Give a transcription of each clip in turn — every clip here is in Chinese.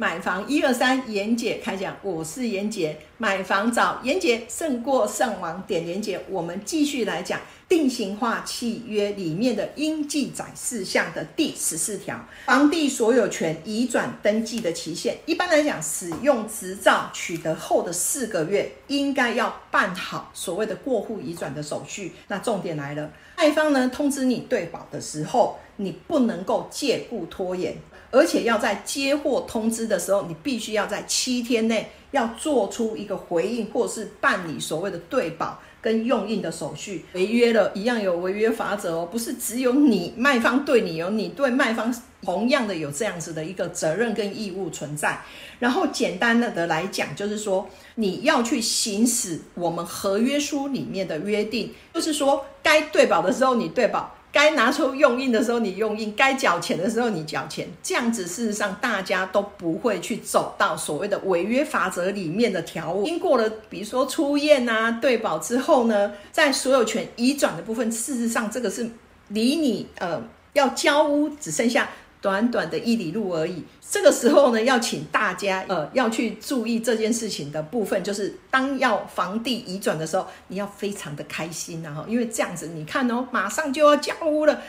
买房一二三，严姐开讲，我是严姐，买房找严姐胜过上网点严姐。我们继续来讲定型化契约里面的应记载事项的第十四条，房地所有权移转登记的期限。一般来讲，使用执照取得后的四个月，应该要办好所谓的过户移转的手续。那重点来了，卖方呢通知你对保的时候，你不能够借故拖延。而且要在接货通知的时候，你必须要在七天内要做出一个回应，或是办理所谓的对保跟用印的手续。违约了一样有违约法则哦，不是只有你卖方对你有，你对卖方同样的有这样子的一个责任跟义务存在。然后简单的的来讲，就是说你要去行使我们合约书里面的约定，就是说该对保的时候你对保。该拿出用印的时候你用印，该缴钱的时候你缴钱，这样子事实上大家都不会去走到所谓的违约法则里面的条文。经过了比如说出验啊、对保之后呢，在所有权移转的部分，事实上这个是离你呃要交屋只剩下。短短的一里路而已。这个时候呢，要请大家呃要去注意这件事情的部分，就是当要房地移转的时候，你要非常的开心然后，因为这样子你看哦，马上就要交屋了，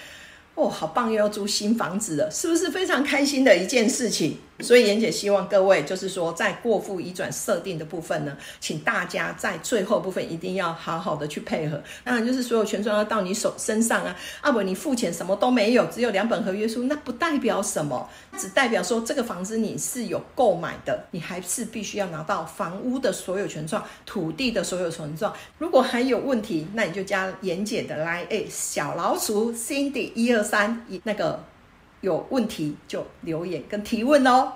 哦，好棒，又要租新房子了，是不是非常开心的一件事情？所以，妍姐希望各位就是说，在过户移转设定的部分呢，请大家在最后部分一定要好好的去配合。当然，就是所有权状要到你手身上啊，啊不，你付钱什么都没有，只有两本合约书，那不代表什么，只代表说这个房子你是有购买的，你还是必须要拿到房屋的所有权状、土地的所有权状。如果还有问题，那你就加妍姐的来，哎，小老鼠 Cindy 一二三一，那个有问题就留言跟提问哦。